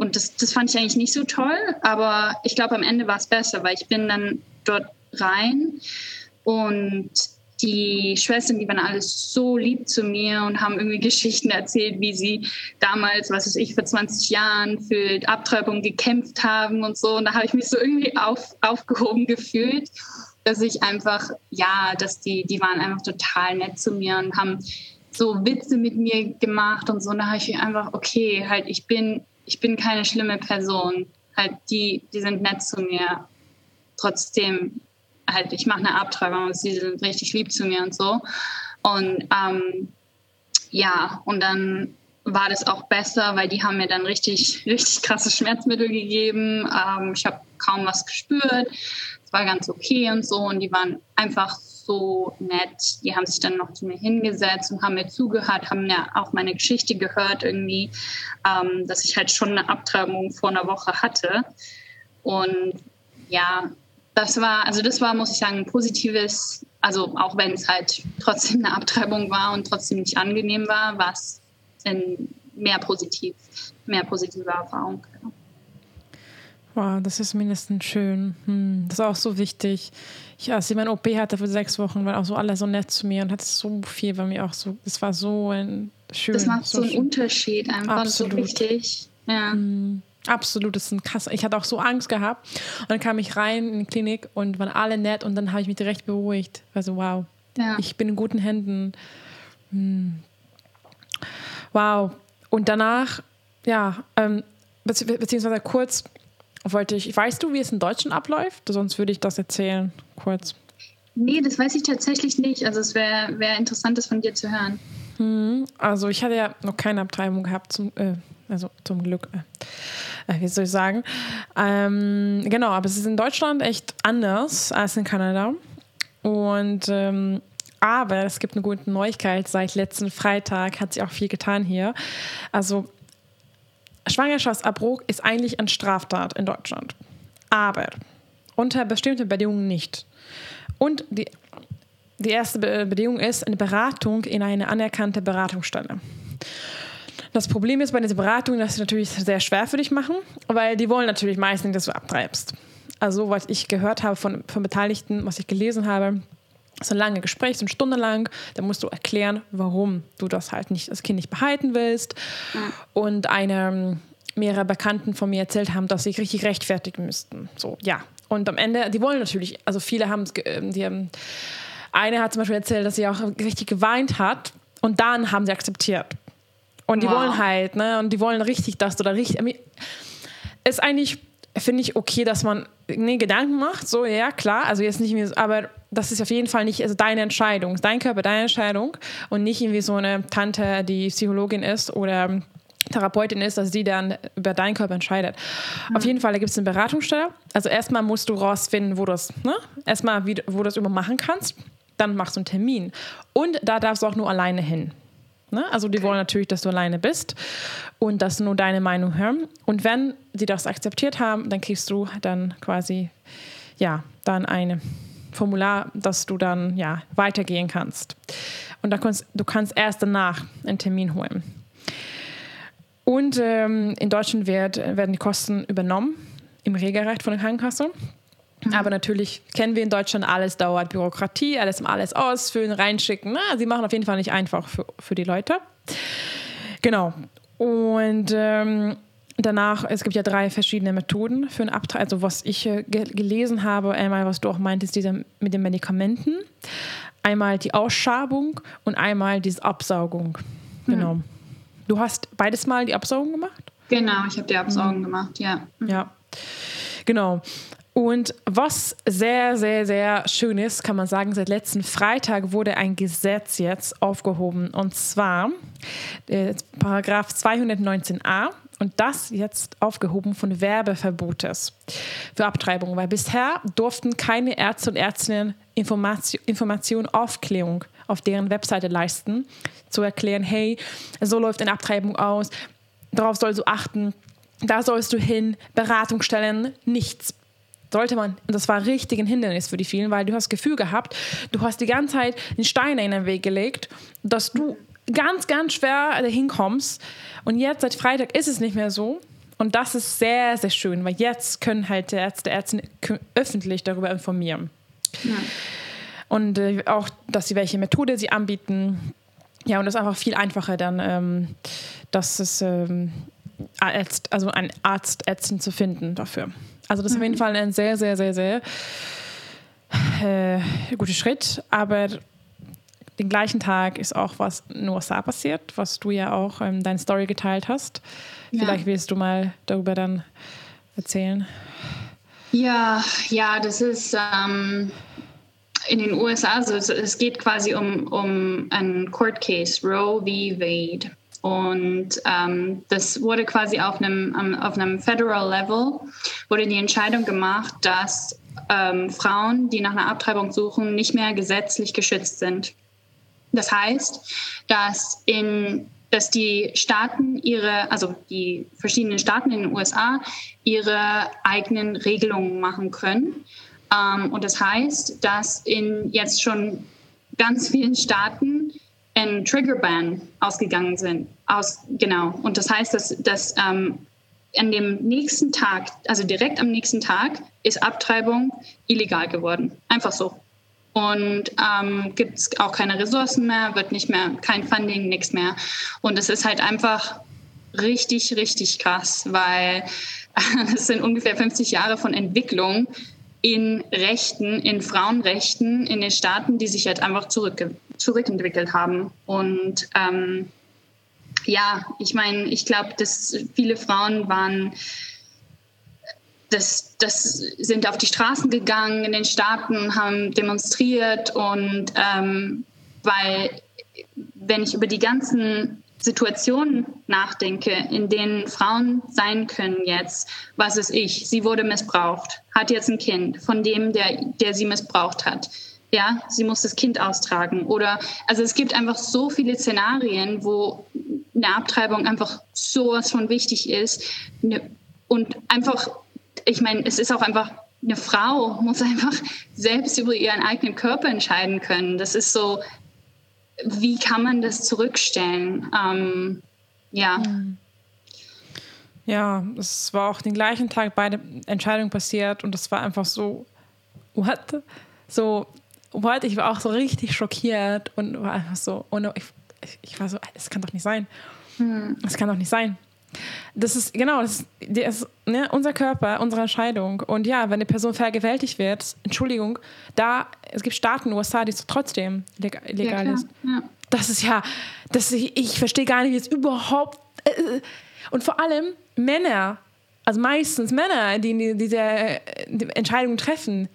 und das, das fand ich eigentlich nicht so toll, aber ich glaube, am Ende war es besser, weil ich bin dann dort rein und die Schwestern, die waren alles so lieb zu mir und haben irgendwie Geschichten erzählt, wie sie damals, was weiß ich, vor 20 Jahren für Abtreibung gekämpft haben und so. Und da habe ich mich so irgendwie auf, aufgehoben gefühlt, dass ich einfach, ja, dass die, die waren einfach total nett zu mir und haben so Witze mit mir gemacht und so. Und da habe ich mich einfach, okay, halt, ich bin, ich bin keine schlimme Person. Halt, die, die sind nett zu mir. Trotzdem halt, ich mache eine Abtreibung und sie sind richtig lieb zu mir und so. Und ähm, ja, und dann war das auch besser, weil die haben mir dann richtig, richtig krasse Schmerzmittel gegeben. Ähm, ich habe kaum was gespürt. Es war ganz okay und so. Und die waren einfach so nett. Die haben sich dann noch zu mir hingesetzt und haben mir zugehört, haben mir auch meine Geschichte gehört irgendwie, ähm, dass ich halt schon eine Abtreibung vor einer Woche hatte. Und ja, das war, also das war, muss ich sagen, ein positives, also auch wenn es halt trotzdem eine Abtreibung war und trotzdem nicht angenehm war, war es mehr positiv, mehr positive Erfahrung. Ja. Wow, das ist mindestens schön. Hm, das ist auch so wichtig. Ich, als ich mein OP hatte für sechs Wochen, waren auch so alle so nett zu mir und hat so viel bei mir auch so. Das war so ein schön. Das macht so, so einen schön. Unterschied einfach Absolut. so wichtig. Ja. Hm. Absolut, das ist ein krass. Ich hatte auch so Angst gehabt. Und dann kam ich rein in die Klinik und waren alle nett und dann habe ich mich direkt beruhigt. Also wow, ja. ich bin in guten Händen. Hm. Wow. Und danach, ja, ähm, beziehungsweise kurz wollte ich, weißt du, wie es in Deutschland abläuft? Sonst würde ich das erzählen, kurz. Nee, das weiß ich tatsächlich nicht. Also es wäre wär interessant, das von dir zu hören. Hm, also ich hatte ja noch keine Abtreibung gehabt, zum, äh, also zum Glück. Äh, äh, wie soll ich sagen? Ähm, genau, aber es ist in Deutschland echt anders als in Kanada. Und ähm, aber es gibt eine gute Neuigkeit. Seit letzten Freitag hat sich auch viel getan hier. Also Schwangerschaftsabbruch ist eigentlich eine Straftat in Deutschland. Aber unter bestimmten Bedingungen nicht. Und die, die erste Bedingung ist eine Beratung in eine anerkannte Beratungsstelle. Das Problem ist bei dieser Beratung, dass sie natürlich sehr schwer für dich machen, weil die wollen natürlich meistens, dass du abtreibst. Also, was ich gehört habe von, von Beteiligten, was ich gelesen habe, so ein lange Gespräch, so eine Stunde lang, da musst du erklären, warum du das halt nicht, das Kind nicht behalten willst. Ja. Und eine, mehrere Bekannten von mir erzählt haben, dass sie sich richtig rechtfertigen müssten. So, ja. Und am Ende, die wollen natürlich, also viele haben es, ähm, die haben, eine hat zum Beispiel erzählt, dass sie auch richtig geweint hat und dann haben sie akzeptiert. Und die wow. wollen halt, ne, und die wollen richtig, dass du da richtig, ist eigentlich, finde ich, okay, dass man nee, Gedanken macht, so, ja, klar, also jetzt nicht mehr, aber das ist auf jeden Fall nicht also deine Entscheidung, dein Körper, deine Entscheidung und nicht irgendwie so eine Tante, die Psychologin ist oder Therapeutin ist, dass sie dann über deinen Körper entscheidet. Mhm. Auf jeden Fall, da gibt es eine Beratungsstelle. Also erstmal musst du rausfinden, wo du es, ne? erstmal, wie, wo du das über machen kannst. Dann machst du einen Termin. Und da darfst du auch nur alleine hin. Ne? Also die wollen natürlich, dass du alleine bist und dass nur deine Meinung hören. Und wenn sie das akzeptiert haben, dann kriegst du dann quasi, ja, dann ein Formular, dass du dann ja weitergehen kannst. Und da kannst, du kannst erst danach einen Termin holen. Und ähm, in Deutschland wird, werden die Kosten übernommen im Regelrecht von der Krankenkasse. Mhm. Aber natürlich kennen wir in Deutschland, alles dauert Bürokratie, alles alles ausfüllen, reinschicken. Na, sie machen auf jeden Fall nicht einfach für, für die Leute. Genau. Und ähm, danach, es gibt ja drei verschiedene Methoden für einen Abtrag. Also was ich äh, gelesen habe, einmal, was du auch meintest, diese mit den Medikamenten. Einmal die Ausschabung und einmal diese Absaugung. Genau. Mhm. Du hast beides mal die Absaugung gemacht? Genau, ich habe die Absaugung mhm. gemacht, ja. Ja, genau. Und was sehr, sehr, sehr schön ist, kann man sagen, seit letzten Freitag wurde ein Gesetz jetzt aufgehoben. Und zwar äh, Paragraph 219a und das jetzt aufgehoben von Werbeverbotes für Abtreibung, weil bisher durften keine Ärzte und Ärztinnen Information, Aufklärung auf deren Webseite leisten, zu erklären, hey, so läuft eine Abtreibung aus, darauf sollst du achten, da sollst du hin, Beratungsstellen, nichts. Sollte man, und das war richtig ein Hindernis für die vielen, weil du hast das Gefühl gehabt, du hast die ganze Zeit den Stein in den Weg gelegt, dass du ganz, ganz schwer dahin kommst. Und jetzt, seit Freitag, ist es nicht mehr so. Und das ist sehr, sehr schön, weil jetzt können halt die Ärzte, Ärzte öffentlich darüber informieren. Ja. Und äh, auch, dass sie welche Methode sie anbieten. Ja, und das ist einfach viel einfacher dann, ähm, dass es ähm, Arzt, also ein Arzt, Ärztin zu finden dafür. Also das ist mhm. auf jeden mhm. Fall ein sehr, sehr, sehr, sehr äh, guter Schritt. Aber den gleichen Tag ist auch was in den USA passiert, was du ja auch in ähm, deine Story geteilt hast. Ja. Vielleicht willst du mal darüber dann erzählen. Ja, ja, das ist ähm, in den USA, also es geht quasi um, um einen Court Case, Roe v. Wade. Und ähm, das wurde quasi auf einem, auf einem Federal Level, wurde die Entscheidung gemacht, dass ähm, Frauen, die nach einer Abtreibung suchen, nicht mehr gesetzlich geschützt sind. Das heißt, dass in dass die Staaten ihre, also die verschiedenen Staaten in den USA ihre eigenen Regelungen machen können. Ähm, und das heißt, dass in jetzt schon ganz vielen Staaten ein Trigger-Ban ausgegangen sind. Aus, genau. Und das heißt, dass, dass ähm, an dem nächsten Tag, also direkt am nächsten Tag, ist Abtreibung illegal geworden. Einfach so und ähm, gibt es auch keine Ressourcen mehr, wird nicht mehr, kein Funding, nichts mehr. Und es ist halt einfach richtig, richtig krass, weil es sind ungefähr 50 Jahre von Entwicklung in Rechten, in Frauenrechten in den Staaten, die sich jetzt einfach zurück, zurückentwickelt haben. Und ähm, ja, ich meine, ich glaube, dass viele Frauen waren das, das sind auf die Straßen gegangen in den Staaten, haben demonstriert und ähm, weil wenn ich über die ganzen Situationen nachdenke, in denen Frauen sein können jetzt, was ist ich? Sie wurde missbraucht, hat jetzt ein Kind von dem, der, der sie missbraucht hat. Ja, sie muss das Kind austragen. Oder, also es gibt einfach so viele Szenarien, wo eine Abtreibung einfach sowas von wichtig ist. Ne, und einfach, ich meine, es ist auch einfach, eine Frau muss einfach selbst über ihren eigenen Körper entscheiden können. Das ist so, wie kann man das zurückstellen? Ähm, ja. Hm. Ja, es war auch den gleichen Tag beide Entscheidungen passiert und das war einfach so, what? So, what? Ich war auch so richtig schockiert und war einfach so, oh no, ich, ich war so, das kann doch nicht sein. Hm. Das kann doch nicht sein. Das ist, genau, das ist, ne, unser Körper, unsere Entscheidung. Und ja, wenn eine Person vergewaltigt wird, Entschuldigung, da, es gibt Staaten USA, die es trotzdem legal ja, ist. Ja. Das ist ja, das, ich, ich verstehe gar nicht, wie es überhaupt. Äh, und vor allem Männer, also meistens Männer, die diese die Entscheidungen treffen.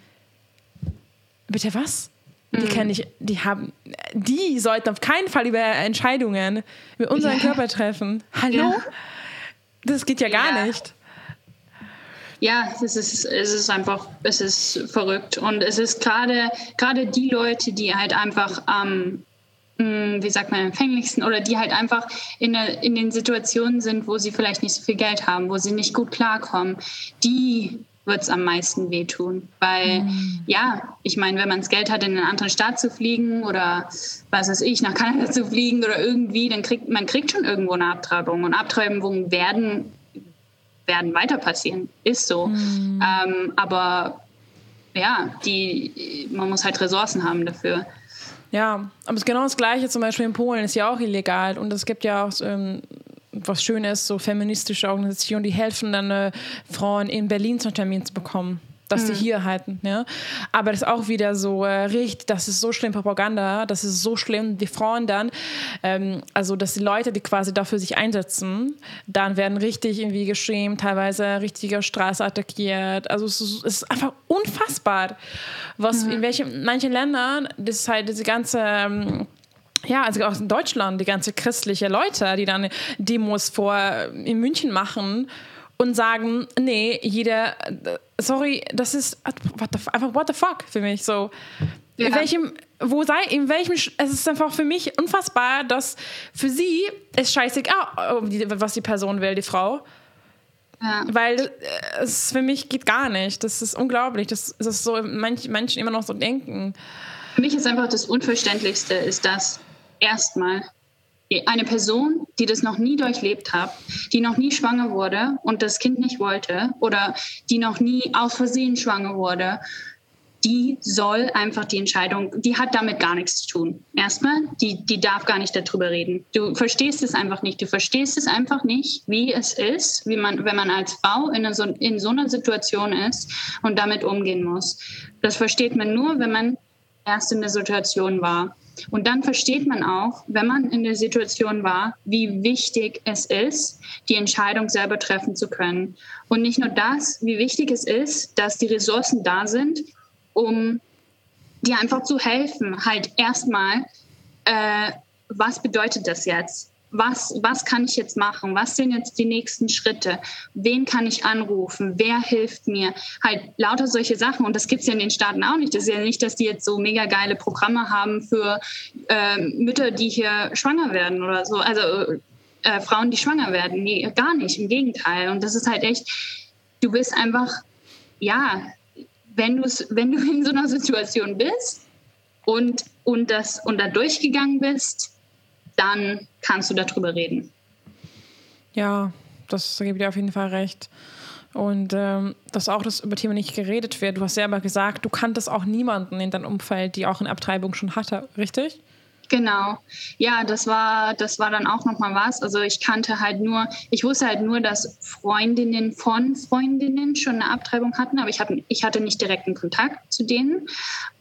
Bitte was? Die mhm. kenne ich, die haben, die sollten auf keinen Fall über Entscheidungen über unseren ja. Körper treffen. Hallo? Ja. Das geht ja gar ja. nicht. Ja, es ist, es ist einfach, es ist verrückt. Und es ist gerade, gerade die Leute, die halt einfach am, ähm, wie sagt man, empfänglichsten oder die halt einfach in, der, in den Situationen sind, wo sie vielleicht nicht so viel Geld haben, wo sie nicht gut klarkommen, die wird es am meisten wehtun. Weil, mhm. ja, ich meine, wenn man das Geld hat, in einen anderen Staat zu fliegen oder was weiß ich, nach Kanada zu fliegen oder irgendwie, dann kriegt man kriegt schon irgendwo eine Abtreibung. Und Abtreibungen werden, werden weiter passieren. Ist so. Mhm. Ähm, aber ja, die, man muss halt Ressourcen haben dafür. Ja, aber es ist genau das Gleiche zum Beispiel in Polen, ist ja auch illegal. Und es gibt ja auch ähm, was Schönes, so feministische Organisationen, die helfen dann äh, Frauen in Berlin zum Termin zu bekommen dass mhm. sie hier halten. Ja? Aber das ist auch wieder so äh, richtig, das ist so schlimm Propaganda, das ist so schlimm, die Frauen dann, ähm, also dass die Leute, die quasi dafür sich einsetzen, dann werden richtig irgendwie geschämt, teilweise richtiger Straße attackiert. Also es ist, es ist einfach unfassbar, was mhm. in welchen manchen Ländern, das ist halt diese ganze ähm, ja, also auch in Deutschland, die ganze christliche Leute, die dann Demos vor in München machen und sagen, nee, jeder, sorry, das ist what the, einfach what the fuck für mich so. Ja. In welchem, wo sei, in welchem, es ist einfach für mich unfassbar, dass für sie es scheißegal, was die Person will, die Frau. Ja. Weil äh, es für mich geht gar nicht. Das ist unglaublich, dass, dass so manche Menschen immer noch so denken. Für mich ist einfach das Unverständlichste, ist das, erstmal eine Person, die das noch nie durchlebt hat, die noch nie schwanger wurde und das Kind nicht wollte oder die noch nie aus Versehen schwanger wurde, die soll einfach die Entscheidung, die hat damit gar nichts zu tun. Erstmal, die, die darf gar nicht darüber reden. Du verstehst es einfach nicht. Du verstehst es einfach nicht, wie es ist, wie man, wenn man als Frau in, so, in so einer Situation ist und damit umgehen muss. Das versteht man nur, wenn man erst in der Situation war. Und dann versteht man auch, wenn man in der Situation war, wie wichtig es ist, die Entscheidung selber treffen zu können. Und nicht nur das, wie wichtig es ist, dass die Ressourcen da sind, um dir einfach zu helfen. Halt erstmal, äh, was bedeutet das jetzt? Was, was kann ich jetzt machen? Was sind jetzt die nächsten Schritte? Wen kann ich anrufen? Wer hilft mir? Halt lauter solche Sachen. Und das gibt es ja in den Staaten auch nicht. Das ist ja nicht, dass die jetzt so mega geile Programme haben für äh, Mütter, die hier schwanger werden oder so. Also äh, Frauen, die schwanger werden. Nee, gar nicht. Im Gegenteil. Und das ist halt echt, du bist einfach, ja, wenn, wenn du in so einer Situation bist und, und, das, und da durchgegangen bist, dann kannst du darüber reden. Ja, das gebe ich dir auf jeden Fall recht. Und ähm, dass auch das über Thema nicht geredet wird. Du hast selber gesagt, du kanntest auch niemanden in deinem Umfeld, die auch eine Abtreibung schon hatte, richtig? Genau. Ja, das war, das war dann auch nochmal was. Also ich kannte halt nur, ich wusste halt nur, dass Freundinnen von Freundinnen schon eine Abtreibung hatten, aber ich hatte, ich hatte nicht direkten Kontakt zu denen.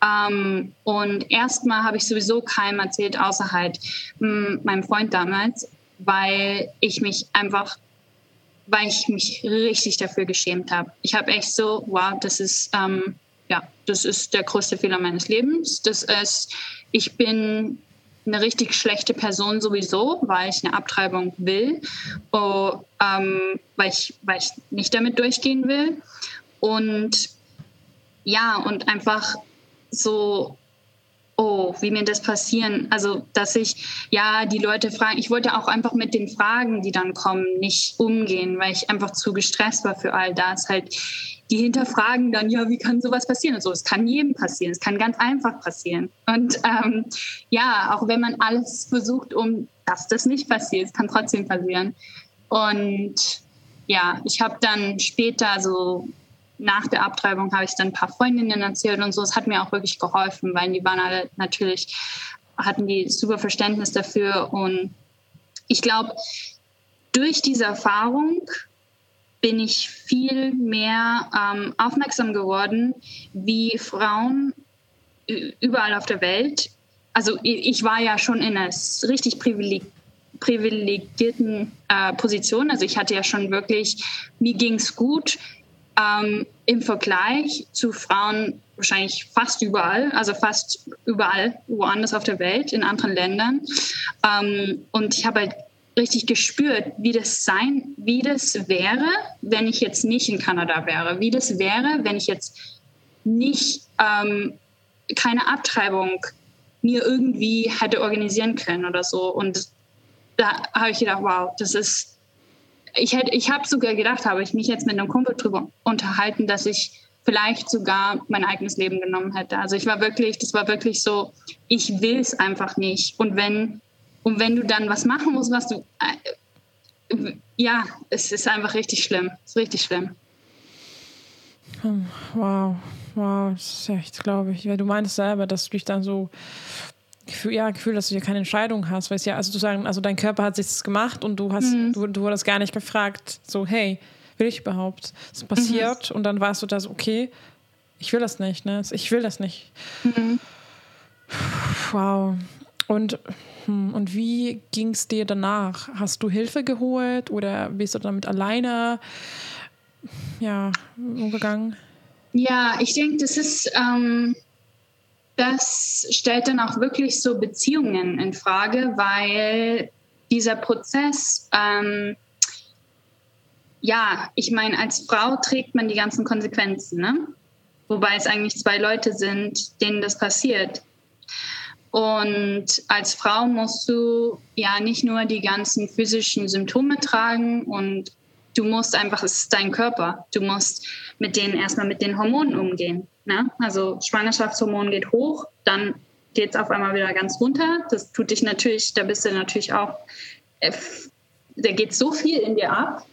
Ähm, und erstmal habe ich sowieso keinem erzählt, außer halt mh, hm, meinem Freund damals, weil ich mich einfach weil ich mich richtig dafür geschämt habe. Ich habe echt so, wow, das ist, ähm, ja, das ist der größte Fehler meines Lebens. Das ist, ich bin eine richtig schlechte Person sowieso, weil ich eine Abtreibung will, oh, ähm, weil, ich, weil ich nicht damit durchgehen will. Und ja, und einfach so oh, wie mir das passieren. Also, dass ich, ja, die Leute fragen, ich wollte auch einfach mit den Fragen, die dann kommen, nicht umgehen, weil ich einfach zu gestresst war für all das. Halt, die hinterfragen dann, ja, wie kann sowas passieren? Und so, es kann jedem passieren, es kann ganz einfach passieren. Und ähm, ja, auch wenn man alles versucht, um dass das nicht passiert, es kann trotzdem passieren. Und ja, ich habe dann später so nach der Abtreibung habe ich dann ein paar Freundinnen erzählt und so. Es hat mir auch wirklich geholfen, weil die waren alle natürlich, hatten die super Verständnis dafür. Und ich glaube, durch diese Erfahrung bin ich viel mehr ähm, aufmerksam geworden, wie Frauen überall auf der Welt, also ich war ja schon in einer richtig privilegierten privilegierten äh, Position. Also ich hatte ja schon wirklich, mir ging es gut ähm, im Vergleich zu Frauen wahrscheinlich fast überall, also fast überall woanders auf der Welt, in anderen Ländern. Ähm, und ich habe halt richtig gespürt, wie das sein, wie das wäre, wenn ich jetzt nicht in Kanada wäre, wie das wäre, wenn ich jetzt nicht ähm, keine Abtreibung mir irgendwie hätte organisieren können oder so. Und da habe ich gedacht, wow, das ist ich hätte, ich habe sogar gedacht, habe ich mich jetzt mit einem Kumpel drüber unterhalten, dass ich vielleicht sogar mein eigenes Leben genommen hätte. Also ich war wirklich, das war wirklich so, ich will es einfach nicht. Und wenn, und wenn du dann was machen musst, was du, äh, ja, es ist einfach richtig schlimm. Es ist richtig schlimm. Hm, wow, wow, das ist echt, glaube ich. Weil du meinst selber, dass du dich dann so Gefühl, ja, Gefühl, dass du hier keine Entscheidung hast, weil es ja, also du sagen, also dein Körper hat sich das gemacht und du hast, mhm. du, du wurdest gar nicht gefragt, so, hey, will ich überhaupt? Es ist passiert mhm. und dann warst du da so, okay, ich will das nicht, ne? Ich will das nicht. Mhm. Wow. Und, hm, und wie ging es dir danach? Hast du Hilfe geholt oder bist du damit alleine ja, umgegangen? Ja, ich denke, das ist ähm, das stellt dann auch wirklich so Beziehungen in Frage, weil dieser Prozess, ähm, ja, ich meine, als Frau trägt man die ganzen Konsequenzen, ne? wobei es eigentlich zwei Leute sind, denen das passiert. Und als Frau musst du ja nicht nur die ganzen physischen Symptome tragen und du musst einfach, es ist dein Körper, du musst mit denen erstmal mit den Hormonen umgehen. Ne? Also Schwangerschaftshormon geht hoch, dann geht es auf einmal wieder ganz runter. Das tut dich natürlich, da bist du natürlich auch, äh, da geht so viel in dir ab.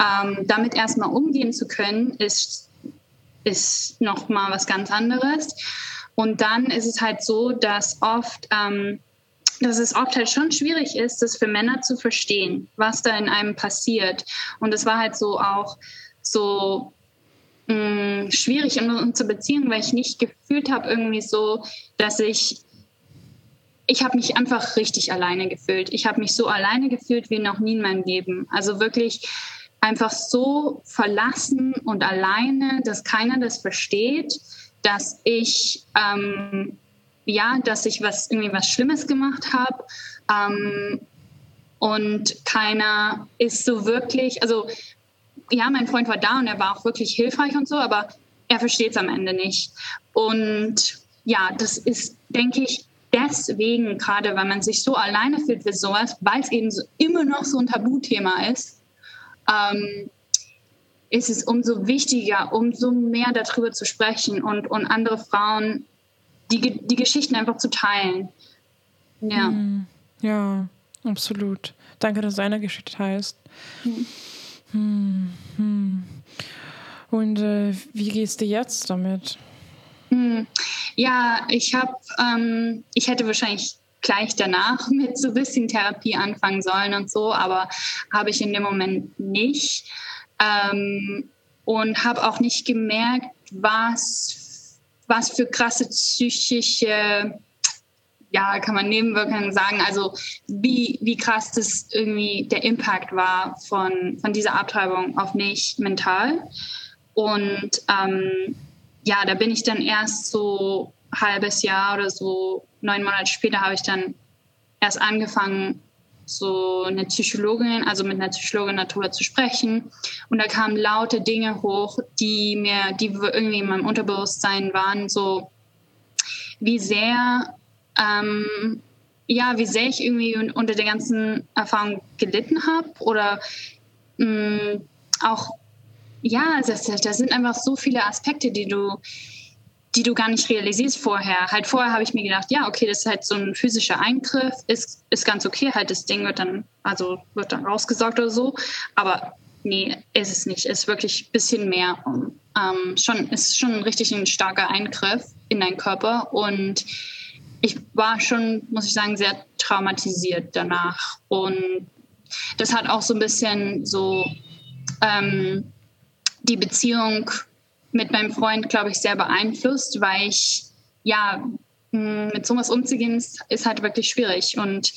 Ähm, damit erstmal umgehen zu können, ist, ist nochmal was ganz anderes. Und dann ist es halt so, dass oft, ähm, dass es oft halt schon schwierig ist, das für Männer zu verstehen, was da in einem passiert. Und es war halt so auch so mh, mm, schwierig in unserer Beziehung, weil ich nicht gefühlt habe irgendwie so, dass ich ich habe mich einfach richtig alleine gefühlt. Ich habe mich so alleine gefühlt wie noch nie in meinem Leben. Also wirklich einfach so verlassen und alleine, dass keiner das versteht, dass ich ähm, ja, dass ich was irgendwie was Schlimmes gemacht habe ähm, und keiner ist so wirklich, also ja, mein Freund war da und er war auch wirklich hilfreich und so, aber er versteht es am Ende nicht. Und ja, das ist, denke ich, deswegen gerade, weil man sich so alleine fühlt für sowas, weil es eben so, immer noch so ein Tabuthema ist, ähm, ist es umso wichtiger, umso mehr darüber zu sprechen und, und andere Frauen die, die Geschichten einfach zu teilen. Ja. Hm, ja, absolut. Danke, dass du deine Geschichte teilst. Mhm. Hm, hm. Und äh, wie gehst du jetzt damit? Hm. Ja, ich habe, ähm, ich hätte wahrscheinlich gleich danach mit so ein bisschen Therapie anfangen sollen und so, aber habe ich in dem Moment nicht. Ähm, und habe auch nicht gemerkt, was, was für krasse psychische ja, kann man Nebenwirkungen sagen, also wie, wie krass das irgendwie der Impact war von, von dieser Abtreibung auf mich mental. Und ähm, ja, da bin ich dann erst so halbes Jahr oder so, neun Monate später habe ich dann erst angefangen, so eine Psychologin, also mit einer Psychologin darüber zu sprechen. Und da kamen laute Dinge hoch, die mir, die irgendwie in meinem Unterbewusstsein waren, so wie sehr, ähm, ja, wie sehr ich irgendwie unter der ganzen Erfahrung gelitten habe oder mh, mm, auch, ja, das, sind einfach so viele Aspekte, die du die du gar nicht realisierst vorher. Halt vorher habe ich mir gedacht, ja, okay, das ist halt so ein physischer Eingriff, ist, ist ganz okay, halt das Ding wird dann, also wird dann rausgesaugt oder so. Aber nee, ist es nicht. Ist wirklich ein bisschen mehr. Ähm, schon, ist schon richtig ein starker Eingriff in deinen Körper. Und ich war schon, muss ich sagen, sehr traumatisiert danach. Und das hat auch so ein bisschen so ähm, die Beziehung mit meinem Freund, glaube ich, sehr beeinflusst, weil ich, ja, mit sowas umzugehen, ist, ist halt wirklich schwierig. Und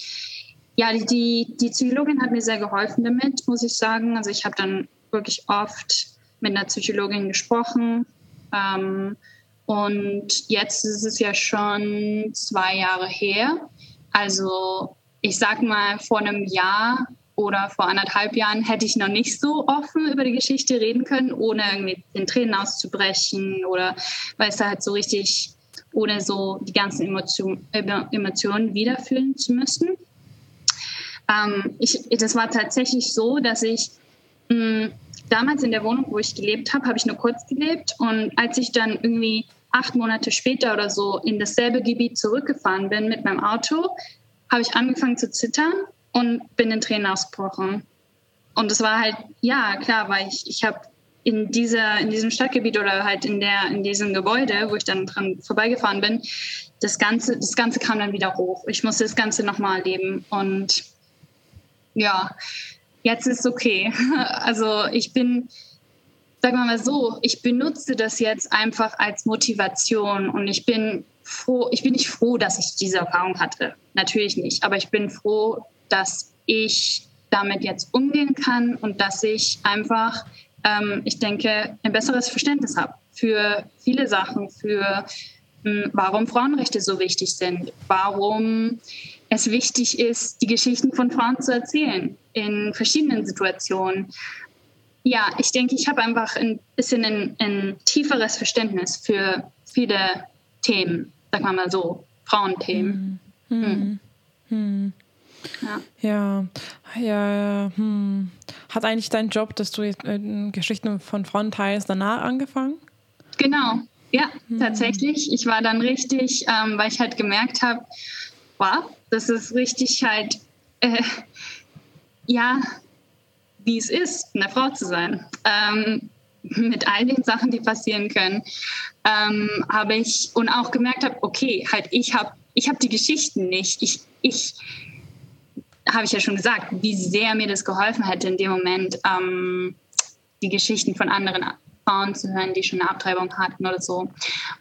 ja, die, die Psychologin hat mir sehr geholfen damit, muss ich sagen. Also ich habe dann wirklich oft mit einer Psychologin gesprochen. Ähm, und jetzt ist es ja schon zwei Jahre her. Also ich sag mal, vor einem Jahr oder vor anderthalb Jahren hätte ich noch nicht so offen über die Geschichte reden können, ohne irgendwie den Tränen auszubrechen oder weil es da halt so richtig, ohne so die ganzen Emotion, Emotionen wiederfühlen zu müssen. Ähm, ich, das war tatsächlich so, dass ich mh, hm, damals in der Wohnung, wo ich gelebt habe, habe ich nur kurz gelebt und als ich dann irgendwie acht Monate später oder so in dasselbe Gebiet zurückgefahren bin mit meinem Auto, habe ich angefangen zu zittern und bin in Tränen ausgebrochen. Und es war halt, ja, klar, weil ich, ich habe in, in diesem Stadtgebiet oder halt in, der, in diesem Gebäude, wo ich dann dran vorbeigefahren bin, das Ganze, das Ganze kam dann wieder hoch. Ich musste das Ganze nochmal erleben. Und ja, jetzt ist es okay. Also ich bin, sagen wir mal so, ich benutze das jetzt einfach als Motivation und ich bin froh, ich bin nicht froh, dass ich diese Erfahrung hatte. Natürlich nicht. Aber ich bin froh, dass ich damit jetzt umgehen kann und dass ich einfach, ähm, ich denke, ein besseres Verständnis habe für viele Sachen, für mh, hm, warum Frauenrechte so wichtig sind, warum es wichtig ist, die Geschichten von Frauen zu erzählen in verschiedenen Situationen. Ja, ich denke, ich habe einfach ein bisschen ein, ein tieferes Verständnis für viele Themen, sagen wir mal so, Frauenthemen. Hm. Hm. Hm. Ja, ja, ja hm. Hat eigentlich dein Job, dass du äh, Geschichten von Frauen teilst, danach angefangen? Genau, ja, hm. tatsächlich. Ich war dann richtig, ähm, weil ich halt gemerkt habe, wow, das ist richtig halt, äh, ja, wie es ist, eine Frau zu sein. Ähm, mit all den Sachen, die passieren können, ähm, habe ich und auch gemerkt habe, okay, halt ich habe ich habe die Geschichten nicht. Ich, ich habe ich ja schon gesagt, wie sehr mir das geholfen hätte in dem Moment, ähm, die Geschichten von anderen Frauen zu hören, die schon eine Abtreibung hatten oder so.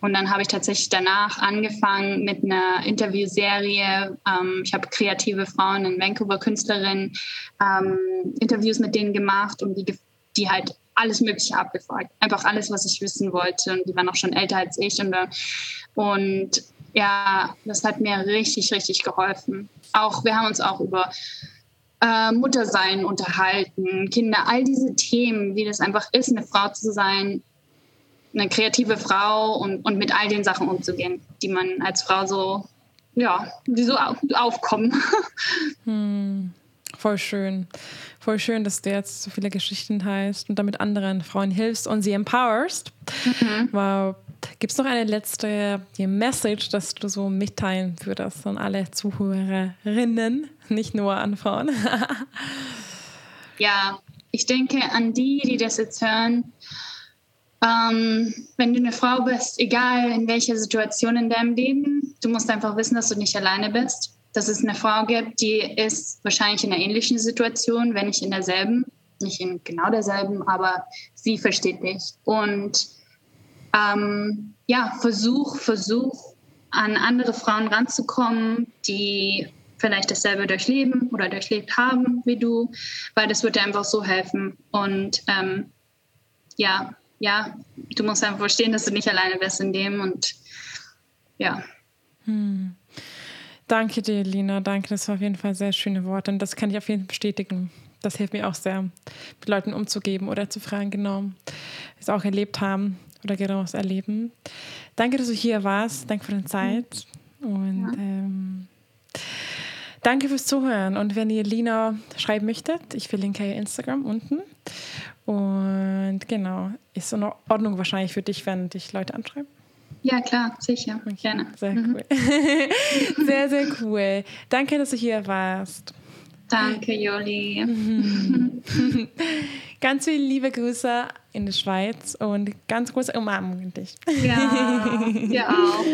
Und dann habe ich tatsächlich danach angefangen mit einer Interviewserie. Ähm, ich habe kreative Frauen in Vancouver, Künstlerinnen, ähm, Interviews mit denen gemacht und die, die halt alles Mögliche abgefragt. Einfach alles, was ich wissen wollte. Und die waren auch schon älter als ich. Und, äh, und ja, das hat mir richtig, richtig geholfen. Auch wir haben uns auch über äh, Muttersein unterhalten, Kinder, all diese Themen, wie das einfach ist, eine Frau zu sein, eine kreative Frau und, und mit all den Sachen umzugehen, die man als Frau so, ja, die so aufkommen. Hm, voll schön. Voll schön, dass du jetzt so viele Geschichten teilst und damit anderen Frauen hilfst und sie empowerst. Mhm. Wow. Gibt es noch eine letzte Message, dass du so mitteilen würdest an alle Zuhörerinnen, nicht nur an Frauen? ja, ich denke an die, die das jetzt hören. Ähm, wenn du eine Frau bist, egal in welcher Situation in deinem Leben, du musst einfach wissen, dass du nicht alleine bist. Dass es eine Frau gibt, die ist wahrscheinlich in einer ähnlichen Situation, wenn nicht in derselben, nicht in genau derselben, aber sie versteht dich. Und ähm, ja, versuch, versuch an andere Frauen ranzukommen, die vielleicht dasselbe durchleben oder durchlebt haben wie du, weil das wird dir einfach so helfen. Und ähm, ja, ja, du musst einfach verstehen, dass du nicht alleine bist in dem und ja. Hm. Danke dir, Lina. Danke, das war auf jeden Fall sehr schöne Worte und das kann ich auf jeden Fall bestätigen. Das hilft mir auch sehr, mit Leuten umzugeben oder zu fragen, genau, wie auch erlebt haben oder genau was erleben. Danke, dass du hier warst. Danke für deine Zeit. Und ähm, danke fürs Zuhören. Und wenn ihr Lina schreiben möchtet, ich verlinke ihr Instagram unten. Und genau, ist in Ordnung wahrscheinlich für dich, wenn dich Leute anschreiben. Ja, klar, sicher. Okay, Gerne. Sehr mhm. cool. sehr, sehr cool. Danke, dass du hier warst. Danke, Joli. ganz viele liebe Grüße in die Schweiz und ganz große Umarmung an dich. Ja, dir auch.